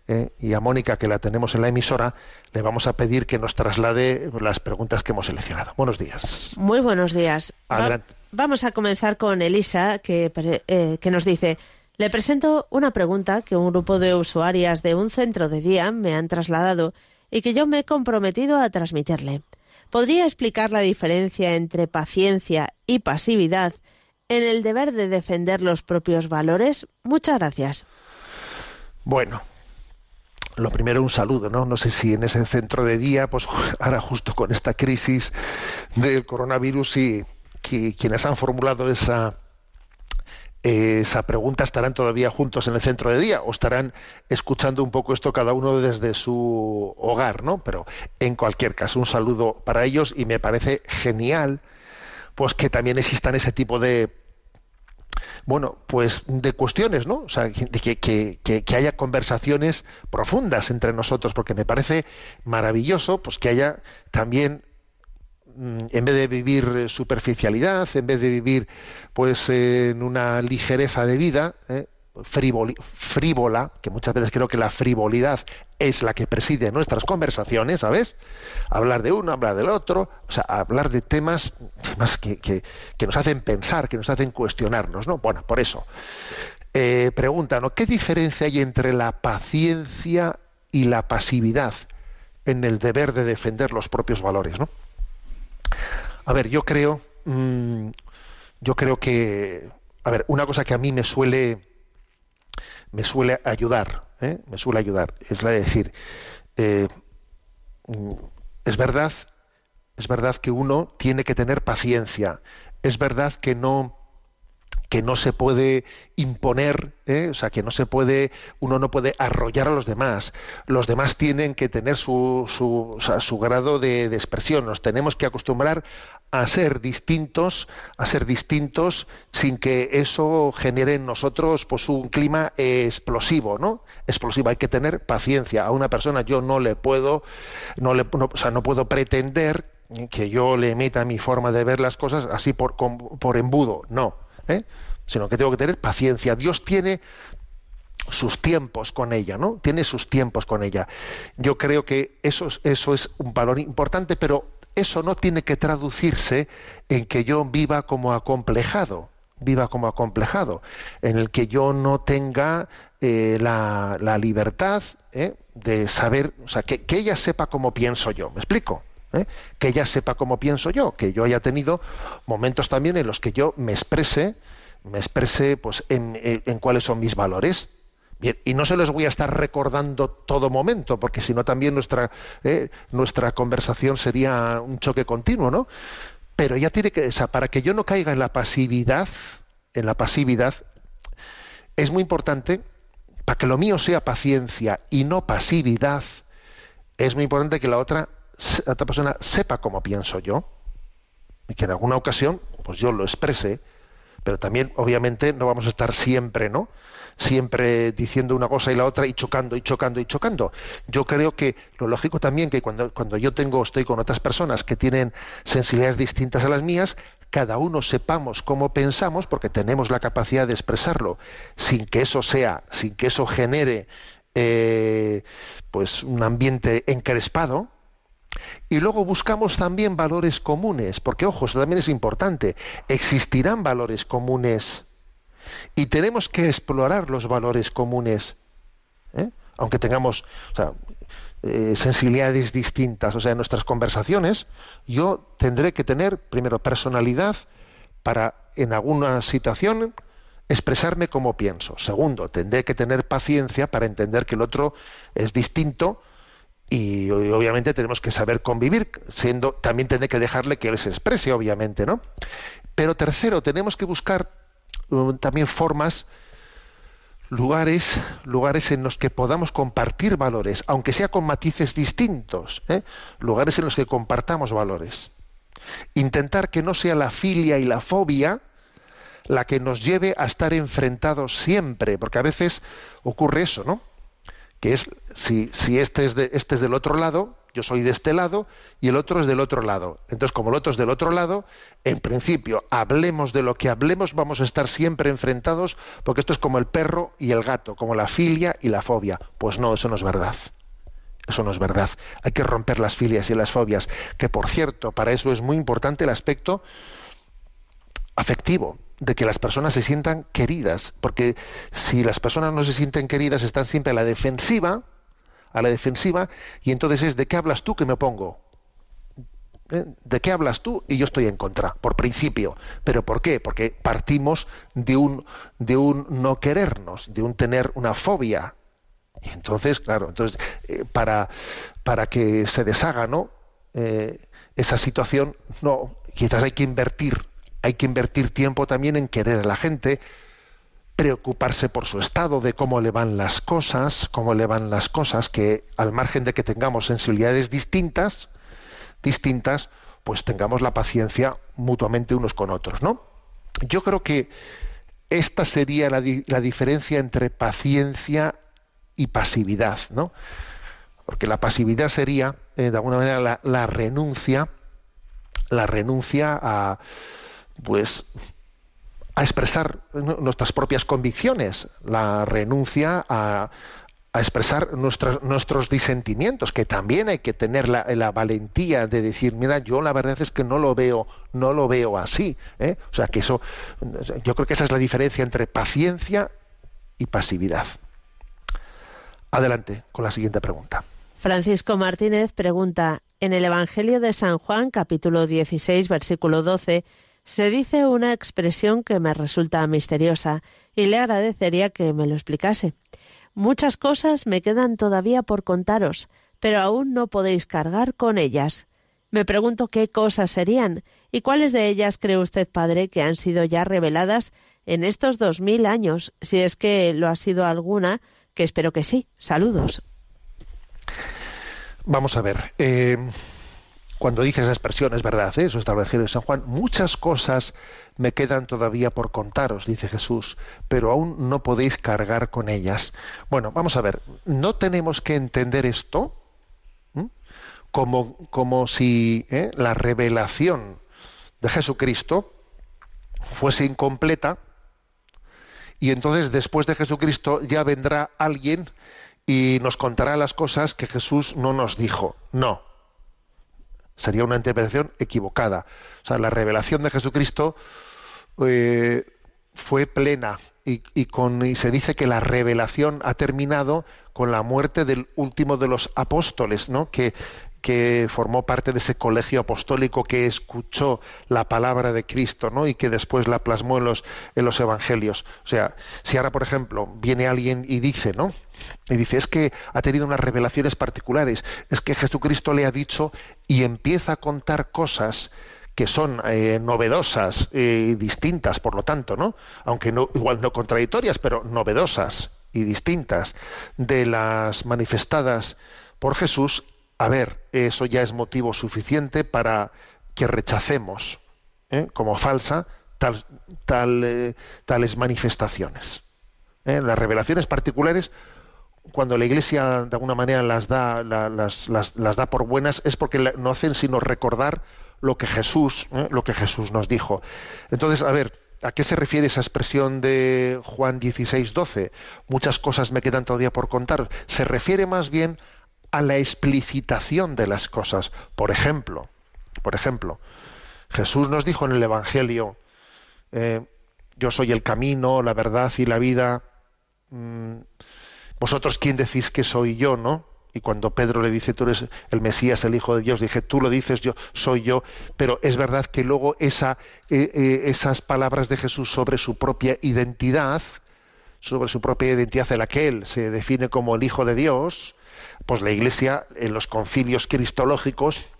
¿eh? y a Mónica, que la tenemos en la emisora, le vamos a pedir que nos traslade las preguntas que hemos seleccionado. Buenos días. Muy buenos días. Va- Adelante. vamos a comenzar con Elisa, que, eh, que nos dice, le presento una pregunta que un grupo de usuarias de un centro de día me han trasladado y que yo me he comprometido a transmitirle. ¿Podría explicar la diferencia entre paciencia y pasividad en el deber de defender los propios valores? Muchas gracias. Bueno, lo primero un saludo, ¿no? No sé si en ese centro de día, pues *laughs* ahora justo con esta crisis del coronavirus y que quienes han formulado esa esa pregunta estarán todavía juntos en el centro de día o estarán escuchando un poco esto cada uno desde su hogar, ¿no? Pero en cualquier caso, un saludo para ellos y me parece genial pues que también existan ese tipo de bueno, pues de cuestiones, ¿no? O sea, que, que- que- haya conversaciones profundas entre nosotros, porque me parece maravilloso, pues que haya también, en vez de vivir eh, superficialidad, en vez de vivir, pues, eh, en una ligereza de vida, ¿eh? frívola, que muchas veces creo que la frivolidad es la que preside nuestras conversaciones, ¿sabes? Hablar de uno, hablar del otro, o sea, hablar de temas, temas que, que- nos hacen pensar, que nos hacen cuestionarnos, ¿no? Bueno, por eso. Eh, ¿no? ¿Qué diferencia hay entre la paciencia y la pasividad en el deber de defender los propios valores, ¿no? A ver, yo creo, mm, yo creo que, a ver, una cosa que a mí me suele, me suele ayudar, ¿eh? me suele ayudar, es la de decir, eh, mm, es verdad, es verdad que uno tiene que tener paciencia, es verdad que no que no se puede imponer, ¿eh? o sea, que no se puede, uno no puede arrollar a los demás. Los demás tienen que tener su, su, o su grado de, expresión. Nos tenemos que acostumbrar a ser distintos, a ser distintos sin que eso genere en nosotros pues un clima explosivo, ¿no? Explosivo. Hay que tener paciencia. A una persona yo no le puedo, no le, no- o sea, no puedo pretender que yo le meta mi forma de ver las cosas así por, por embudo. No. ¿Eh? Sino que tengo que tener paciencia. Dios tiene sus tiempos con ella, ¿no? Tiene sus tiempos con ella. Yo creo que eso, es- eso es un valor importante, pero eso no tiene que traducirse en que yo viva como acomplejado, viva como acomplejado, en el que yo no tenga eh, la, la libertad ¿eh? de saber, o sea, que, que ella sepa cómo pienso yo. ¿Me explico? ¿Eh? Que ella sepa cómo pienso yo, que yo haya tenido momentos también en los que yo me exprese, me exprese pues en, en- cuáles son mis valores. Bien, y no se los voy a estar recordando todo momento, porque si no también nuestra, eh, nuestra conversación sería un choque continuo, ¿no? Pero ya tiene que, o sea, para que yo no caiga en la pasividad, en la pasividad, es muy importante, para que lo mío sea paciencia y no pasividad, es muy importante que la otra, otra persona sepa cómo pienso yo y que en alguna ocasión pues yo lo exprese, pero también obviamente no vamos a estar siempre, ¿no? Siempre diciendo una cosa y la otra y chocando y chocando y chocando. Yo creo que lo lógico también que cuando, cuando yo tengo estoy con otras personas que tienen sensibilidades distintas a las mías, cada uno sepamos cómo pensamos porque tenemos la capacidad de expresarlo sin que eso sea, sin que eso genere eh, pues un ambiente encrespado, y luego buscamos también valores comunes, porque ojo, eso también es importante. Existirán valores comunes y tenemos que explorar los valores comunes, ¿eh? aunque tengamos eh, sensibilidades distintas. O sea, en nuestras conversaciones yo tendré que tener primero personalidad para en alguna situación expresarme como pienso. Segundo, tendré que tener paciencia para entender que el otro es distinto y obviamente tenemos que saber convivir, siendo también tendré que dejarle que él se exprese, obviamente, ¿no? Pero tercero, tenemos que buscar um, también formas, lugares, lugares en los que podamos compartir valores, aunque sea con matices distintos, ¿eh? lugares en los que compartamos valores. Intentar que no sea la filia y la fobia la que nos lleve a estar enfrentados siempre, porque a veces ocurre eso, ¿no? Que es si, si este, es de, este es del otro lado, yo soy de este lado y el otro es del otro lado. Entonces, como el otro es del otro lado, en principio, hablemos de lo que hablemos, vamos a estar siempre enfrentados, porque esto es como el perro y el gato, como la filia y la fobia. Pues no, eso no es verdad. Eso no es verdad. Hay que romper las filias y las fobias, que por cierto, para eso es muy importante el aspecto afectivo, de que las personas se sientan queridas, porque si las personas no se sienten queridas, están siempre a la defensiva, a la defensiva, y entonces es de qué hablas tú que me pongo. ¿Eh? ¿De qué hablas tú? Y yo estoy en contra, por principio. ¿Pero por qué? Porque partimos de un, de un no querernos, de un tener una fobia. Y entonces, claro, entonces, eh, para, para que se deshaga ¿no? Eh, esa situación, no, quizás hay que invertir, hay que invertir tiempo también en querer a la gente, preocuparse por su estado, de cómo le van las cosas, cómo le van las cosas, que al margen de que tengamos sensibilidades distintas, distintas, pues tengamos la paciencia mutuamente unos con otros, ¿no? Yo creo que esta sería la, di- la diferencia entre paciencia y pasividad, ¿no? Porque la pasividad sería, eh, de alguna manera, la renuncia, la renuncia a, pues, a expresar nuestras propias convicciones, la renuncia a, a expresar nuestras- nuestros disentimientos, que también hay que tener la, la valentía de decir, mira, yo la verdad es que no lo veo, no lo veo así. ¿eh? O sea que eso, yo creo que esa es la diferencia entre paciencia y pasividad. Adelante con la siguiente pregunta. Francisco Martínez pregunta, en el Evangelio de San Juan, capítulo 16, versículo 12, se dice una expresión que me resulta misteriosa y le agradecería que me lo explicase. Muchas cosas me quedan todavía por contaros, pero aún no podéis cargar con ellas. Me pregunto qué cosas serían y cuáles de ellas cree usted, padre, que han sido ya reveladas en estos dos mil años, si es que lo ha sido alguna, que espero que sí. Saludos. Vamos a ver. eh, cuando dice esa expresión, es verdad, ¿eh? eso está el Evangelio de San Juan, muchas cosas me quedan todavía por contaros, dice Jesús, pero aún no podéis cargar con ellas. Bueno, vamos a ver, no tenemos que entender esto ¿m? como, como si ¿eh? la revelación de Jesucristo fuese incompleta y entonces después de Jesucristo ya vendrá alguien y nos contará las cosas que Jesús no nos dijo. No. Sería una interpretación equivocada. O sea, la revelación de Jesucristo eh, fue plena y, con, se dice que la revelación ha terminado con la muerte del último de los apóstoles, ¿no? que, que formó parte de ese colegio apostólico que escuchó la palabra de Cristo ¿no? y que después la plasmó en los, en los evangelios. O sea, si ahora, por ejemplo, viene alguien y dice, ¿no? Y dice, es que ha tenido unas revelaciones particulares, es que Jesucristo le ha dicho y empieza a contar cosas que son eh, novedosas y distintas, por lo tanto, ¿no? Aunque no, igual no contradictorias, pero novedosas y distintas de las manifestadas por Jesús, a ver, eso ya es motivo suficiente para que rechacemos ¿eh? como falsa tal, tal, eh, tales manifestaciones. ¿eh? Las revelaciones particulares, cuando la Iglesia de alguna manera las da, la- las, las- da por buenas, es porque no hacen sino recordar lo que Jesús, lo que Jesús nos dijo. Entonces, a ver, ¿a qué se refiere esa expresión de Juan 16, 12? Muchas cosas me quedan todavía por contar. Se refiere más bien a la explicitación de las cosas. Por ejemplo, por ejemplo, Jesús nos dijo en el Evangelio, eh, yo soy el camino, la verdad y la vida. Mm, Vosotros quién decís que soy yo, ¿no? Y cuando Pedro le dice, tú eres el Mesías, el Hijo de Dios, dije, tú lo dices, yo soy yo. Pero es verdad que luego esa, eh, eh, esas palabras de Jesús sobre su propia identidad, sobre su propia identidad en la que él se define como el Hijo de Dios, pues la Iglesia en los concilios cristológicos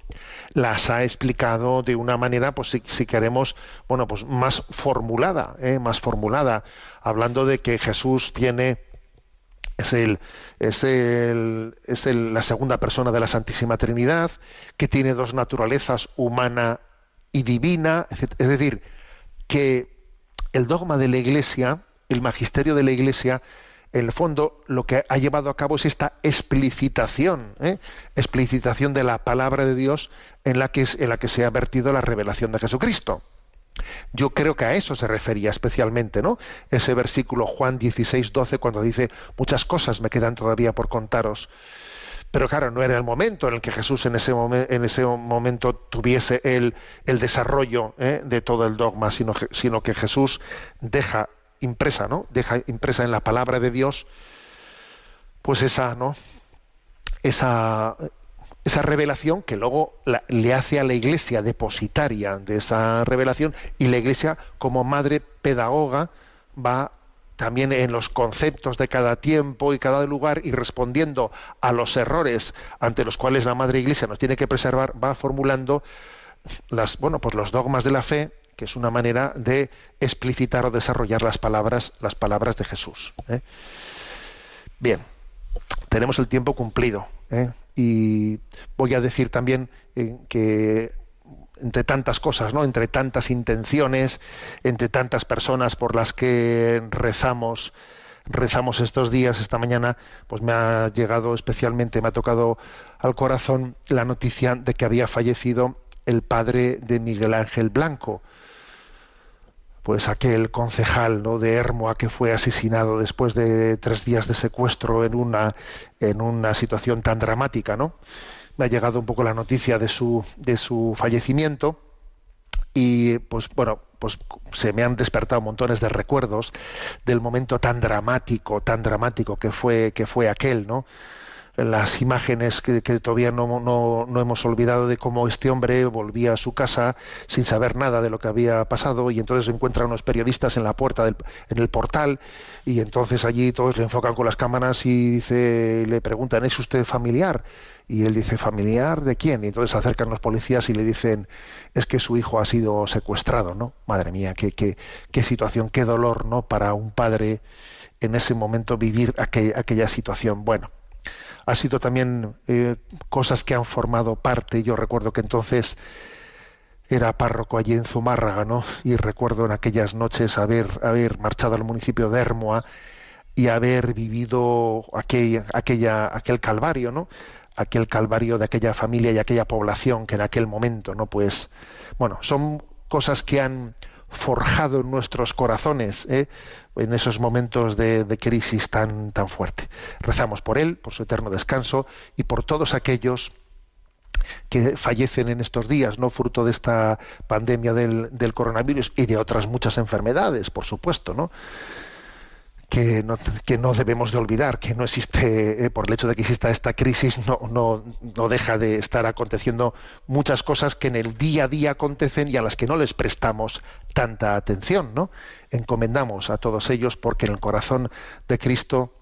las ha explicado de una manera, pues si, queremos, bueno, pues más formulada, ¿eh? más formulada, hablando de que Jesús tiene es el es el es el- la segunda persona de la Santísima Trinidad, que tiene dos naturalezas, humana y divina, es decir, que el dogma de la Iglesia, el magisterio de la Iglesia, en el fondo lo que ha llevado a cabo es esta explicitación, ¿eh? explicitación de la palabra de Dios en la que, se ha vertido la revelación de Jesucristo. Yo creo que a eso se refería especialmente, ¿no? Ese versículo Juan 16, 12, cuando dice, muchas cosas me quedan todavía por contaros. Pero claro, no era el momento en el que Jesús en ese, en ese momento tuviese el, el desarrollo ¿eh? de todo el dogma, sino que Jesús deja impresa, ¿no? Deja impresa en la palabra de Dios, pues esa, ¿no? Esa, esa revelación que luego le hace a la Iglesia depositaria de esa revelación y la Iglesia como madre pedagoga va también en los conceptos de cada tiempo y cada lugar y respondiendo a los errores ante los cuales la madre Iglesia nos tiene que preservar va formulando las bueno pues los dogmas de la fe que es una manera de explicitar o desarrollar las palabras las palabras de Jesús ¿eh? bien tenemos el tiempo cumplido ¿eh? y voy a decir también eh, que entre tantas cosas, ¿no? Entre tantas intenciones, entre tantas personas por las que rezamos, rezamos estos días, esta mañana, pues me ha llegado especialmente, me ha tocado al corazón la noticia de que había fallecido el padre de Miguel Ángel Blanco, pues aquel concejal ¿no? de Hermoa que fue asesinado después de tres días de secuestro en una, en una situación tan dramática, ¿no? Me ha llegado un poco la noticia de su, de su fallecimiento y pues bueno, pues se me han despertado montones de recuerdos del momento tan dramático, tan dramático que fue, que fue aquel, ¿no? Las imágenes que, todavía no, no, hemos olvidado de cómo este hombre volvía a su casa sin saber nada de lo que había pasado y entonces encuentra unos periodistas en la puerta del, en el portal y entonces allí todos le enfocan con las cámaras y dice le preguntan ¿es usted familiar? y él dice ¿familiar de quién? y entonces se acercan los policías y le dicen es que su hijo ha sido secuestrado, ¿no? Madre mía, qué, qué, qué situación, qué dolor, ¿no? Para un padre en ese momento vivir aquella situación. Bueno, ha sido también eh, cosas que han formado parte. Yo recuerdo que entonces era párroco allí en Zumárraga, ¿no? Y recuerdo en aquellas noches haber, haber marchado al municipio de Hermoa y haber vivido aquel, aquella, aquel calvario, ¿no? Aquel calvario de aquella familia y aquella población que en aquel momento, ¿no? Pues, bueno, son cosas que han forjado en nuestros corazones ¿eh? en esos momentos de, crisis tan, tan fuerte. Rezamos por él, por su eterno descanso y por todos aquellos que fallecen en estos días, no fruto de esta pandemia del, del coronavirus y de otras muchas enfermedades, por supuesto, ¿no? Que no, que no debemos de olvidar, que no existe, eh, por el hecho de que exista esta crisis, no, no, no deja de estar aconteciendo muchas cosas que en el día a día acontecen y a las que no les prestamos tanta atención, ¿no? Encomendamos a todos ellos porque en el corazón de Cristo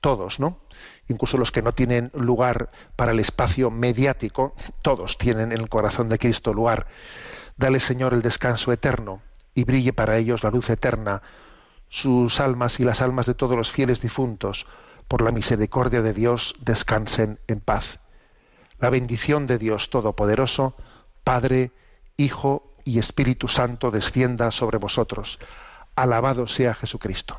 todos, ¿no? Incluso los que no tienen lugar para el espacio mediático, todos tienen en el corazón de Cristo lugar. Dale, Señor, el descanso eterno y brille para ellos la luz eterna sus almas y las almas de todos los fieles difuntos, por la misericordia de Dios, descansen en paz. La bendición de Dios Todopoderoso, Padre, Hijo y Espíritu Santo, descienda sobre vosotros. Alabado sea Jesucristo.